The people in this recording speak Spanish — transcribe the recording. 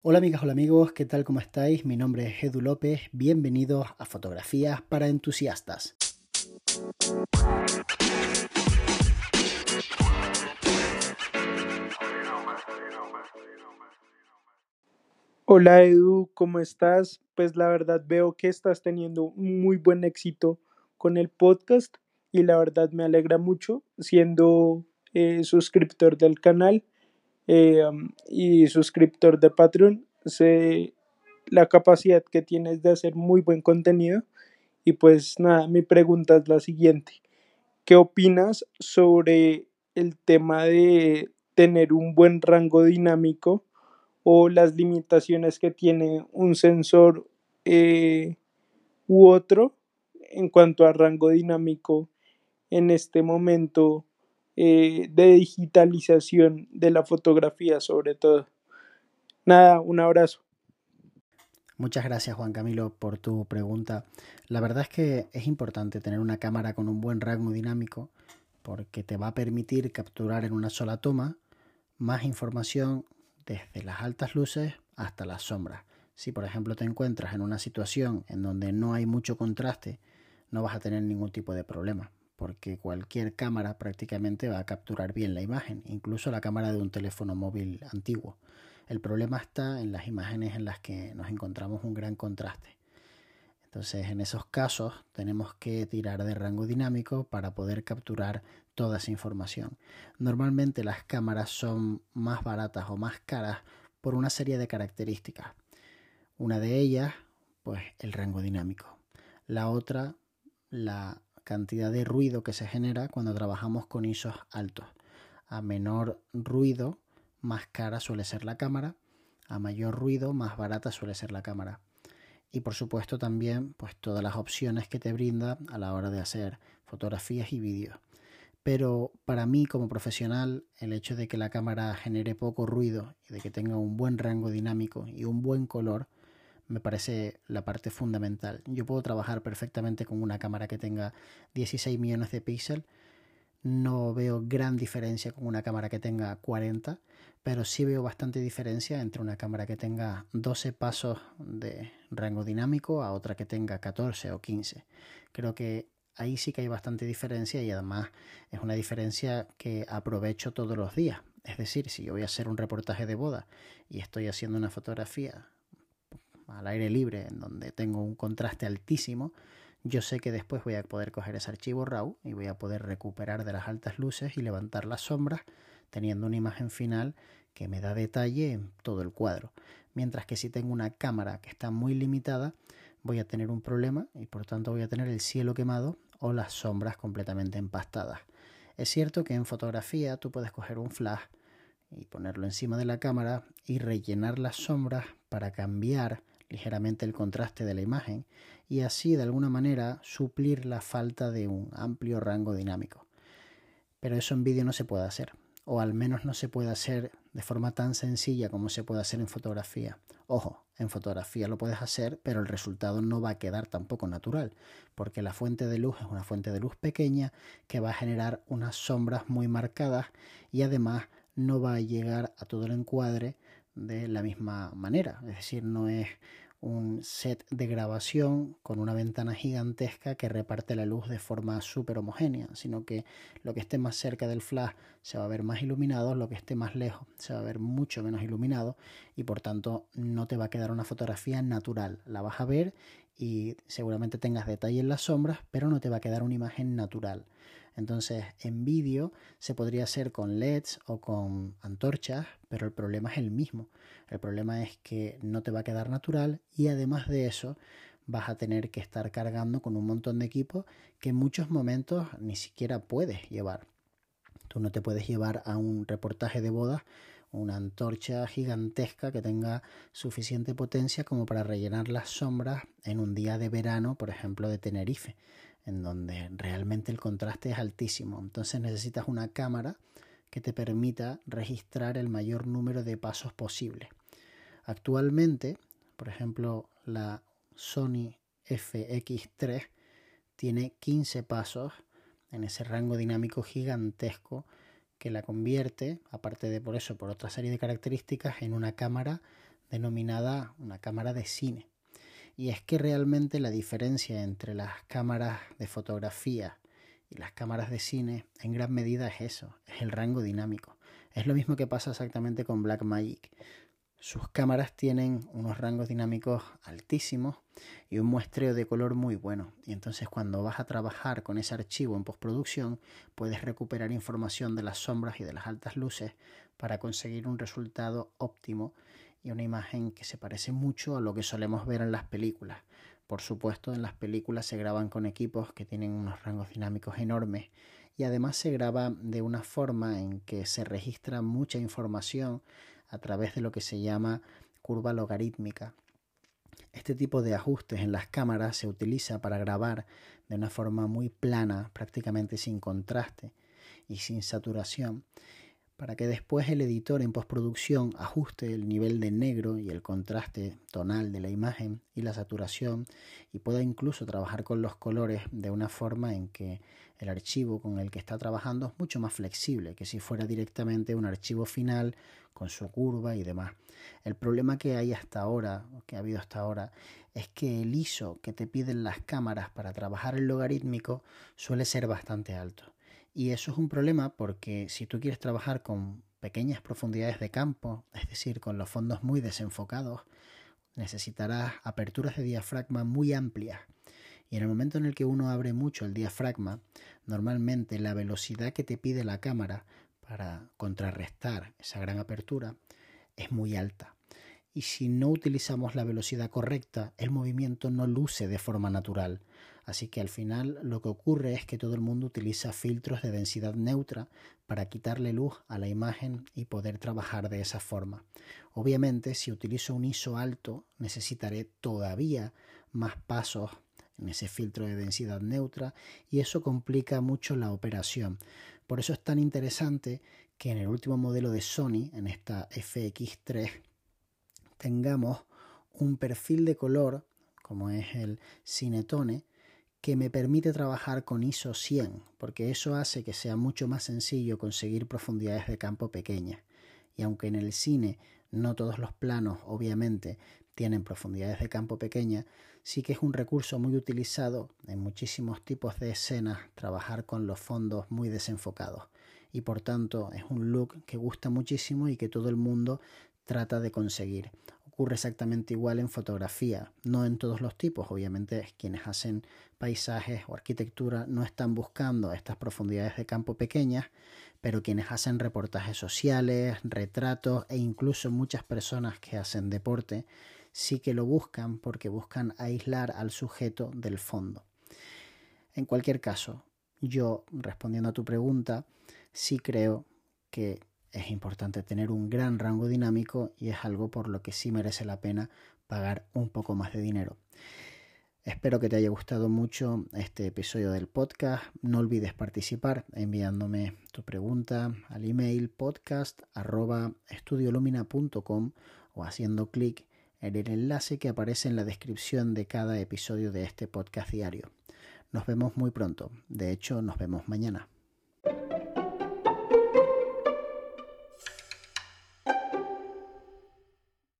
Hola amigas, hola amigos, ¿qué tal? ¿Cómo estáis? Mi nombre es Edu López, bienvenidos a Fotografías para Entusiastas. Hola Edu, ¿cómo estás? Pues la verdad veo que estás teniendo muy buen éxito con el podcast y la verdad me alegra mucho siendo eh, suscriptor del canal eh, y suscriptor de Patreon. Sé la capacidad que tienes de hacer muy buen contenido y pues nada, mi pregunta es la siguiente. ¿Qué opinas sobre el tema de tener un buen rango dinámico? o las limitaciones que tiene un sensor eh, u otro en cuanto a rango dinámico en este momento eh, de digitalización de la fotografía sobre todo. Nada, un abrazo. Muchas gracias Juan Camilo por tu pregunta. La verdad es que es importante tener una cámara con un buen rango dinámico porque te va a permitir capturar en una sola toma más información desde las altas luces hasta las sombras. Si por ejemplo te encuentras en una situación en donde no hay mucho contraste, no vas a tener ningún tipo de problema, porque cualquier cámara prácticamente va a capturar bien la imagen, incluso la cámara de un teléfono móvil antiguo. El problema está en las imágenes en las que nos encontramos un gran contraste. Entonces, en esos casos tenemos que tirar de rango dinámico para poder capturar toda esa información. Normalmente las cámaras son más baratas o más caras por una serie de características. Una de ellas, pues el rango dinámico. La otra, la cantidad de ruido que se genera cuando trabajamos con ISOs altos. A menor ruido, más cara suele ser la cámara. A mayor ruido, más barata suele ser la cámara y por supuesto también pues todas las opciones que te brinda a la hora de hacer fotografías y vídeos. Pero para mí como profesional el hecho de que la cámara genere poco ruido y de que tenga un buen rango dinámico y un buen color me parece la parte fundamental. Yo puedo trabajar perfectamente con una cámara que tenga 16 millones de píxeles no veo gran diferencia con una cámara que tenga 40, pero sí veo bastante diferencia entre una cámara que tenga 12 pasos de rango dinámico a otra que tenga 14 o 15. Creo que ahí sí que hay bastante diferencia y además es una diferencia que aprovecho todos los días. Es decir, si yo voy a hacer un reportaje de boda y estoy haciendo una fotografía al aire libre en donde tengo un contraste altísimo, yo sé que después voy a poder coger ese archivo RAW y voy a poder recuperar de las altas luces y levantar las sombras teniendo una imagen final que me da detalle en todo el cuadro. Mientras que si tengo una cámara que está muy limitada, voy a tener un problema y por tanto voy a tener el cielo quemado o las sombras completamente empastadas. Es cierto que en fotografía tú puedes coger un flash y ponerlo encima de la cámara y rellenar las sombras para cambiar ligeramente el contraste de la imagen y así de alguna manera suplir la falta de un amplio rango dinámico. Pero eso en vídeo no se puede hacer, o al menos no se puede hacer de forma tan sencilla como se puede hacer en fotografía. Ojo, en fotografía lo puedes hacer, pero el resultado no va a quedar tampoco natural, porque la fuente de luz es una fuente de luz pequeña que va a generar unas sombras muy marcadas y además no va a llegar a todo el encuadre de la misma manera. Es decir, no es un set de grabación con una ventana gigantesca que reparte la luz de forma súper homogénea, sino que lo que esté más cerca del flash se va a ver más iluminado, lo que esté más lejos se va a ver mucho menos iluminado y por tanto no te va a quedar una fotografía natural. La vas a ver y seguramente tengas detalle en las sombras, pero no te va a quedar una imagen natural. Entonces, en vídeo se podría hacer con LEDs o con antorchas, pero el problema es el mismo. El problema es que no te va a quedar natural y además de eso vas a tener que estar cargando con un montón de equipos que en muchos momentos ni siquiera puedes llevar. Tú no te puedes llevar a un reportaje de bodas una antorcha gigantesca que tenga suficiente potencia como para rellenar las sombras en un día de verano, por ejemplo, de Tenerife en donde realmente el contraste es altísimo. Entonces necesitas una cámara que te permita registrar el mayor número de pasos posible. Actualmente, por ejemplo, la Sony FX3 tiene 15 pasos en ese rango dinámico gigantesco que la convierte, aparte de por eso, por otra serie de características, en una cámara denominada una cámara de cine. Y es que realmente la diferencia entre las cámaras de fotografía y las cámaras de cine en gran medida es eso, es el rango dinámico. Es lo mismo que pasa exactamente con Blackmagic. Sus cámaras tienen unos rangos dinámicos altísimos y un muestreo de color muy bueno. Y entonces cuando vas a trabajar con ese archivo en postproducción, puedes recuperar información de las sombras y de las altas luces para conseguir un resultado óptimo y una imagen que se parece mucho a lo que solemos ver en las películas. Por supuesto, en las películas se graban con equipos que tienen unos rangos dinámicos enormes y además se graba de una forma en que se registra mucha información a través de lo que se llama curva logarítmica. Este tipo de ajustes en las cámaras se utiliza para grabar de una forma muy plana, prácticamente sin contraste y sin saturación, para que después el editor en postproducción ajuste el nivel de negro y el contraste tonal de la imagen y la saturación y pueda incluso trabajar con los colores de una forma en que el archivo con el que está trabajando es mucho más flexible que si fuera directamente un archivo final con su curva y demás. El problema que hay hasta ahora, que ha habido hasta ahora, es que el ISO que te piden las cámaras para trabajar el logarítmico suele ser bastante alto. Y eso es un problema porque si tú quieres trabajar con pequeñas profundidades de campo, es decir, con los fondos muy desenfocados, necesitarás aperturas de diafragma muy amplias. Y en el momento en el que uno abre mucho el diafragma, normalmente la velocidad que te pide la cámara para contrarrestar esa gran apertura es muy alta. Y si no utilizamos la velocidad correcta, el movimiento no luce de forma natural, Así que al final lo que ocurre es que todo el mundo utiliza filtros de densidad neutra para quitarle luz a la imagen y poder trabajar de esa forma. Obviamente si utilizo un ISO alto necesitaré todavía más pasos en ese filtro de densidad neutra y eso complica mucho la operación. Por eso es tan interesante que en el último modelo de Sony, en esta FX3, tengamos un perfil de color como es el Cinetone que me permite trabajar con ISO 100, porque eso hace que sea mucho más sencillo conseguir profundidades de campo pequeñas. Y aunque en el cine no todos los planos, obviamente, tienen profundidades de campo pequeñas, sí que es un recurso muy utilizado en muchísimos tipos de escenas trabajar con los fondos muy desenfocados. Y por tanto es un look que gusta muchísimo y que todo el mundo trata de conseguir ocurre exactamente igual en fotografía, no en todos los tipos, obviamente quienes hacen paisajes o arquitectura no están buscando estas profundidades de campo pequeñas, pero quienes hacen reportajes sociales, retratos e incluso muchas personas que hacen deporte sí que lo buscan porque buscan aislar al sujeto del fondo. En cualquier caso, yo respondiendo a tu pregunta, sí creo que es importante tener un gran rango dinámico y es algo por lo que sí merece la pena pagar un poco más de dinero. Espero que te haya gustado mucho este episodio del podcast. No olvides participar enviándome tu pregunta al email podcast o haciendo clic en el enlace que aparece en la descripción de cada episodio de este podcast diario. Nos vemos muy pronto. De hecho, nos vemos mañana.